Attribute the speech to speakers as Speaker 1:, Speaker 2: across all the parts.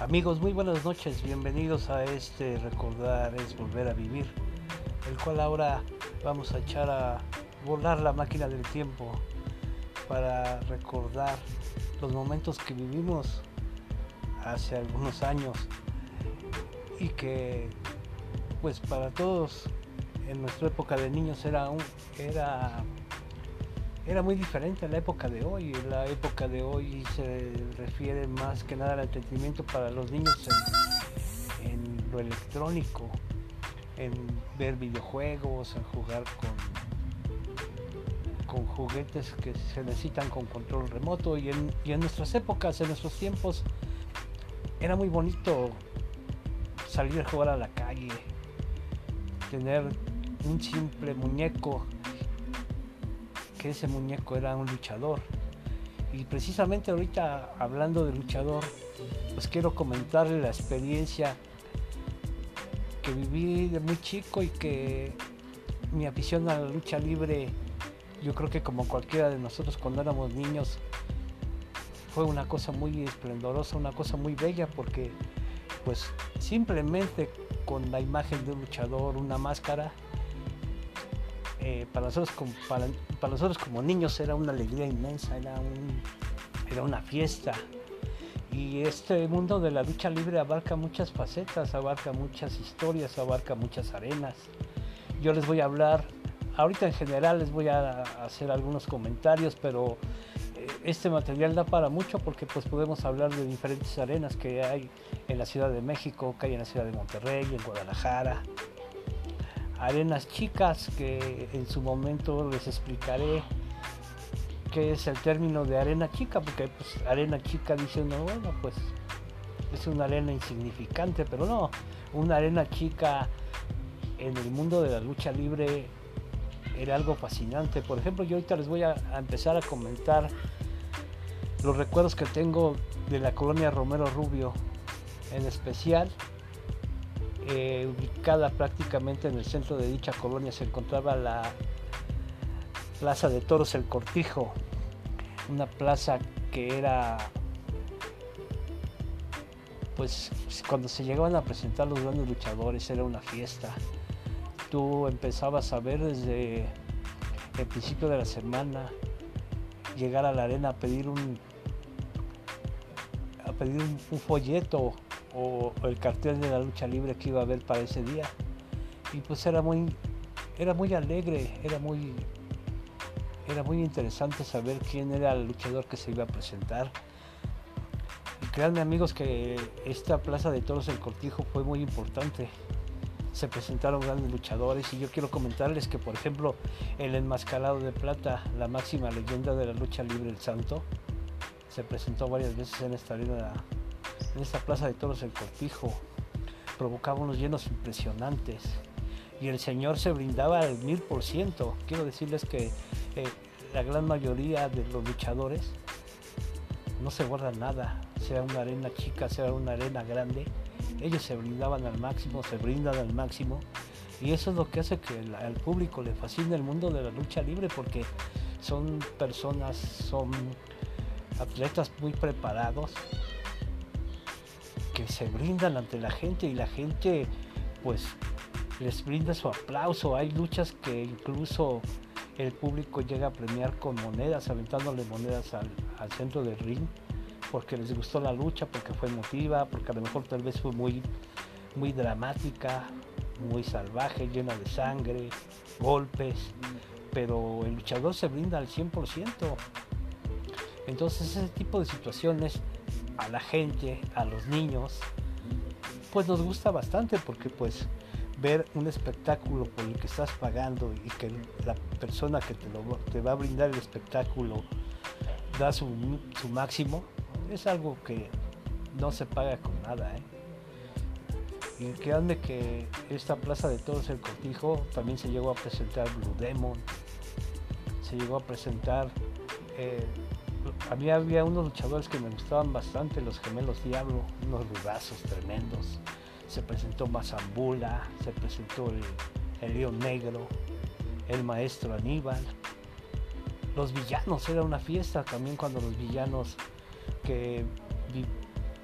Speaker 1: Amigos, muy buenas noches, bienvenidos a este Recordar es Volver a Vivir, el cual ahora vamos a echar a volar la máquina del tiempo para recordar los momentos que vivimos hace algunos años y que pues para todos en nuestra época de niños era un, era era muy diferente a la época de hoy. La época de hoy se refiere más que nada al entretenimiento para los niños en, lo electrónico, en ver videojuegos, en jugar con, con juguetes que se necesitan con control remoto. Y en, y en nuestras épocas, en nuestros tiempos, era muy bonito salir a jugar a la calle, tener un simple muñeco ese muñeco era un luchador. Y precisamente ahorita hablando de luchador, pues quiero comentarle la experiencia que viví de muy chico y que mi afición a la lucha libre, yo creo que como cualquiera de nosotros cuando éramos niños, fue una cosa muy esplendorosa, una cosa muy bella porque pues simplemente con la imagen de un luchador, una máscara, eh, para, nosotros como, para, nosotros como niños era una alegría inmensa, era, un, era una fiesta. Y este mundo de la lucha libre abarca muchas facetas, abarca muchas historias, abarca muchas arenas. Yo les voy a hablar, ahorita en general les voy a hacer algunos comentarios, pero eh, este material da para mucho porque pues podemos hablar de diferentes arenas que hay en la Ciudad de México, que hay en la Ciudad de Monterrey, en Guadalajara, arenas chicas que en su momento les explicaré qué es el término de arena chica, porque pues arena chica dice uno, bueno, pues es una arena insignificante, pero no, una arena chica en el mundo de la lucha libre era algo fascinante. Por ejemplo, yo ahorita les voy a, a empezar a comentar los recuerdos que tengo de la colonia Romero Rubio, en especial eh, ubicada prácticamente en el centro de dicha colonia, se encontraba la Plaza de Toros El Cortijo, una plaza que era, pues cuando se llegaban a presentar los grandes luchadores era una fiesta. Tú empezabas a ver desde el principio de la semana llegar a la arena a pedir un a pedir un folleto o, el cartel de la lucha libre que iba a haber para ese día. Y pues era muy, era muy alegre, era muy, era muy interesante saber quién era el luchador que se iba a presentar. Y créanme amigos que esta plaza de toros del Cortijo fue muy importante. Se presentaron grandes luchadores y yo quiero comentarles que por ejemplo el enmascarado de plata, la máxima leyenda de la lucha libre el santo, se presentó varias veces en esta arena en esta plaza de toros el cortijo. Provocaba unos llenos impresionantes y el Señor se brindaba al mil por ciento. Quiero decirles que eh, la gran mayoría de los luchadores no se guardan nada, sea una arena chica, sea una arena grande. Ellos se brindaban al máximo, se brindan al máximo. Y eso es lo que hace que al público le fascine el mundo de la lucha libre porque son personas, son atletas muy preparados, se brindan ante la gente y la gente pues les brinda su aplauso. Hay luchas que incluso el público llega a premiar con monedas, aventándole monedas al, centro del ring, porque les gustó la lucha, porque fue emotiva, porque a lo mejor tal vez fue muy, muy dramática, muy salvaje, llena de sangre, golpes, pero el luchador se brinda al 100%. Entonces ese tipo de situaciones a la gente, a los niños, pues nos gusta bastante porque pues ver un espectáculo por el que estás pagando y que la persona que te, lo, te va a brindar el espectáculo da su, máximo, es algo que no se paga con nada. ¿eh? Y créanme que esta plaza de todos el Cortijo también se llegó a presentar Blue Demon, se llegó a presentar eh, a mí había unos luchadores que me gustaban bastante, los gemelos Diablo, unos rudazos tremendos. Se presentó Mazambula, se presentó el, León Negro, el maestro Aníbal. Los villanos, era una fiesta también cuando los villanos que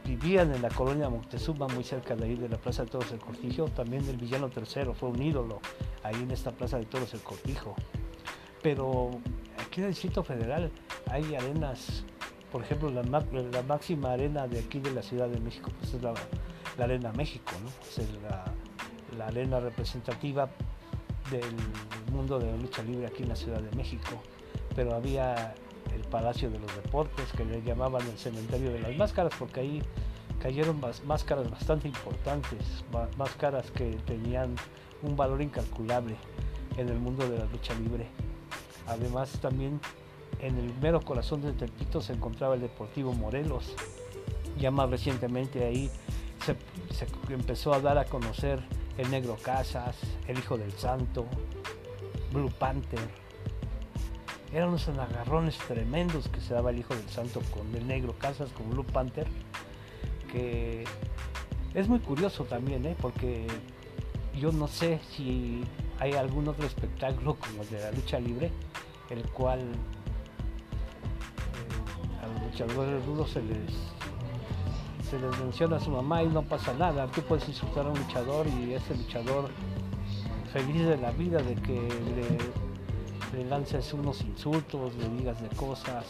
Speaker 1: vivían en la colonia Moctezuma, muy cerca de ahí de la Plaza de Toros del Cortijo. También el villano tercero fue un ídolo ahí en esta Plaza de Toros del Cortijo. Pero aquí en el Distrito Federal hay arenas, por ejemplo, la, máxima arena de aquí de la Ciudad de México, pues es la, Arena México, ¿no? es la, la arena representativa del mundo de la lucha libre aquí en la Ciudad de México. Pero había el Palacio de los Deportes, que le llamaban el Cementerio de las Máscaras, porque ahí cayeron máscaras bastante importantes, máscaras que tenían un valor incalculable en el mundo de la lucha libre. Además también en el mero corazón de Tepito se encontraba el Deportivo Morelos. Ya más recientemente ahí se, empezó a dar a conocer el Negro Casas, el Hijo del Santo, Blue Panther, eran unos agarrones tremendos que se daba el Hijo del Santo con el Negro Casas, con Blue Panther, que es muy curioso también, ¿eh? porque yo no sé si hay algún otro espectáculo como el de la lucha libre, el cual luchadores rudos se les, se les menciona a su mamá y no pasa nada. Tú puedes insultar a un luchador y ese luchador feliz de la vida de que le le lances unos insultos, le digas de cosas.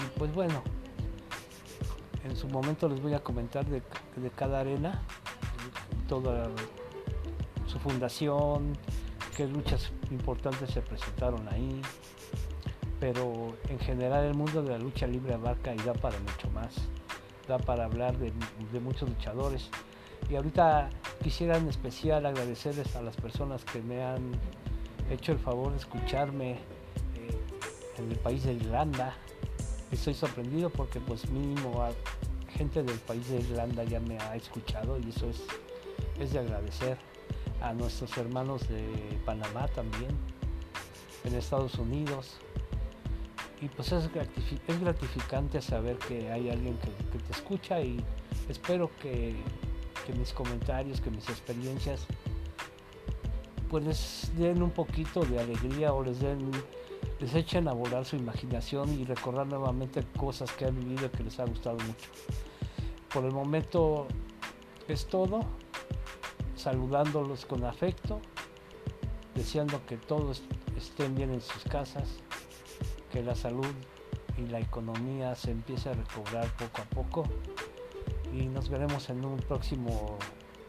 Speaker 1: Y pues bueno, en su momento les voy a comentar de, cada arena, toda su fundación, qué luchas importantes se presentaron ahí. Pero en general el mundo de la lucha libre abarca y da para mucho más. Da para hablar de, muchos luchadores. Y ahorita quisiera en especial agradecerles a las personas que me han hecho el favor de escucharme eh, en el país de Irlanda. Estoy sorprendido porque pues mínimo gente del país de Irlanda ya me ha escuchado y eso es, es de agradecer. A nuestros hermanos de Panamá también, en Estados Unidos. Y pues es, gratificante saber que hay alguien que, te escucha y espero que, mis comentarios, que mis experiencias pues les den un poquito de alegría o les den les echen a volar su imaginación y recordar nuevamente cosas que han vivido y que les ha gustado mucho. Por el momento es todo, saludándolos con afecto, deseando que todos estén bien en sus casas, la salud y la economía se empiece a recobrar poco a poco y nos veremos en un próximo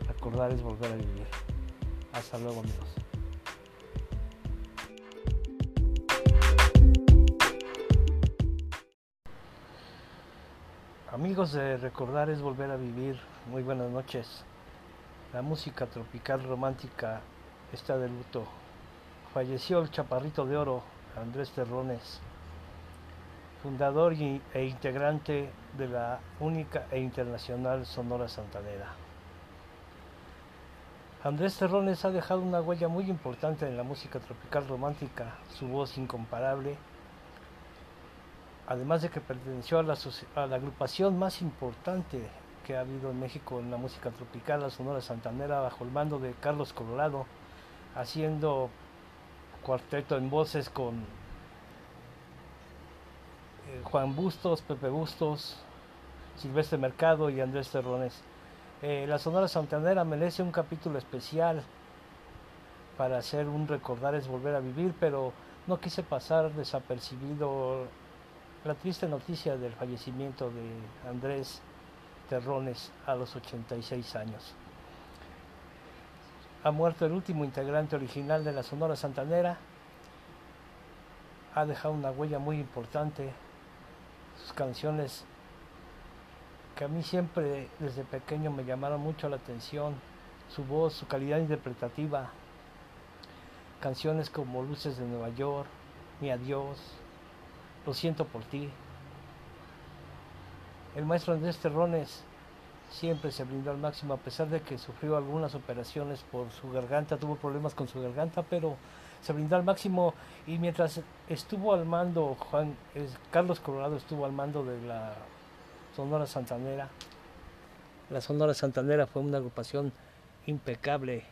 Speaker 1: Recordar es volver a vivir. Hasta luego amigos. Amigos de Recordar es Volver a Vivir, muy buenas noches. La música tropical romántica está de luto. Falleció el chaparrito de oro, Andrés Terrones, fundador e integrante de la única e internacional Sonora Santanera. Andrés Terrones ha dejado una huella muy importante en la música tropical romántica, su voz incomparable, además de que perteneció a la, agrupación más importante que ha habido en México en la música tropical, la Sonora Santanera, bajo el mando de Carlos Colorado, haciendo cuarteto en voces con Juan Bustos, Pepe Bustos, Silvestre Mercado y Andrés Terrones. Eh, la Sonora Santanera merece un capítulo especial para hacer un recordar es volver a vivir, pero no quise pasar desapercibido la triste noticia del fallecimiento de Andrés Terrones a los 86 años. Ha muerto el último integrante original de la Sonora Santanera, ha dejado una huella muy importante, sus canciones que a mí siempre desde pequeño me llamaron mucho la atención, su voz, su calidad interpretativa, canciones como Luces de Nueva York, Mi Adiós, Lo siento por ti. El maestro Andrés Terrones siempre se brindó al máximo a pesar de que sufrió algunas operaciones por su garganta, tuvo problemas con su garganta, pero se brindó al máximo y mientras estuvo al mando, Juan Carlos Colorado estuvo al mando de la Sonora Santanera. La Sonora Santanera fue una agrupación impecable,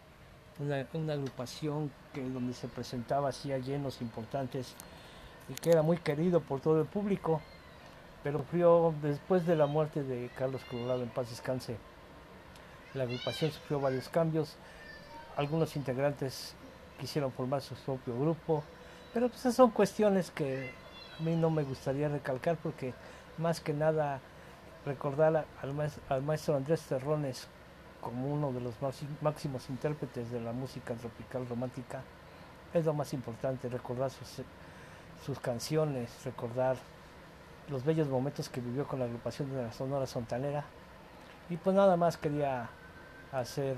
Speaker 1: una, agrupación que donde se presentaba hacía llenos importantes y que era muy querido por todo el público. pero sufrió después de la muerte de Carlos Colorado en paz descanse. La agrupación sufrió varios cambios, algunos integrantes quisieron formar su propio grupo, pero pues son cuestiones que a mí no me gustaría recalcar porque más que nada recordar al maestro, Andrés Terrones como uno de los máximos intérpretes de la música tropical romántica es lo más importante, recordar sus, sus canciones, recordar los bellos momentos que vivió con la agrupación de la Sonora Sontanera. Y pues nada más quería hacer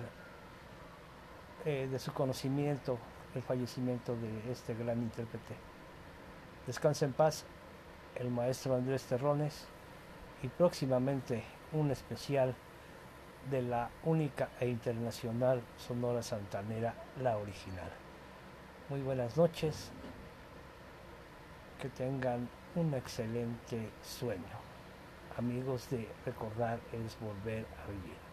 Speaker 1: eh, de su conocimiento el fallecimiento de este gran intérprete. Descansa en paz el maestro Andrés Terrones y próximamente un especial de la única e internacional Sonora Santanera, la original. Muy buenas noches, que tengan un excelente sueño. Amigos de Recordar es Volver a Vivir.